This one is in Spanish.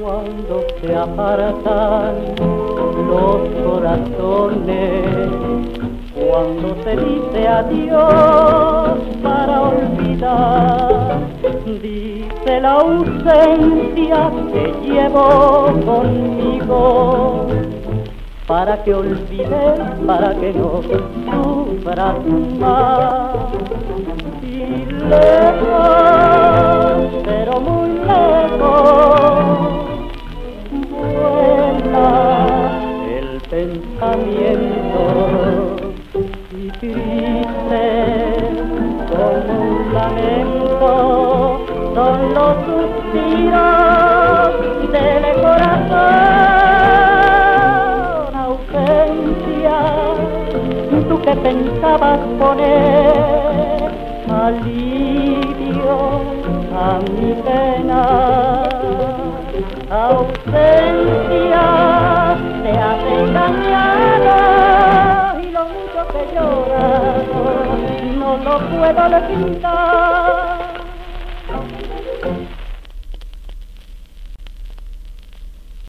Cuando se apartan los corazones, cuando se dice adiós para olvidar, dice la ausencia que llevo conmigo para que olvides, para que no sufras más. Y lejos, vuela el pensamiento y triste como un lamento son los suspiros del corazón ausencia tú que pensabas poner alivio a mi pena ausencia te hace engañado y lo mucho que lloras no lo puedo olvidar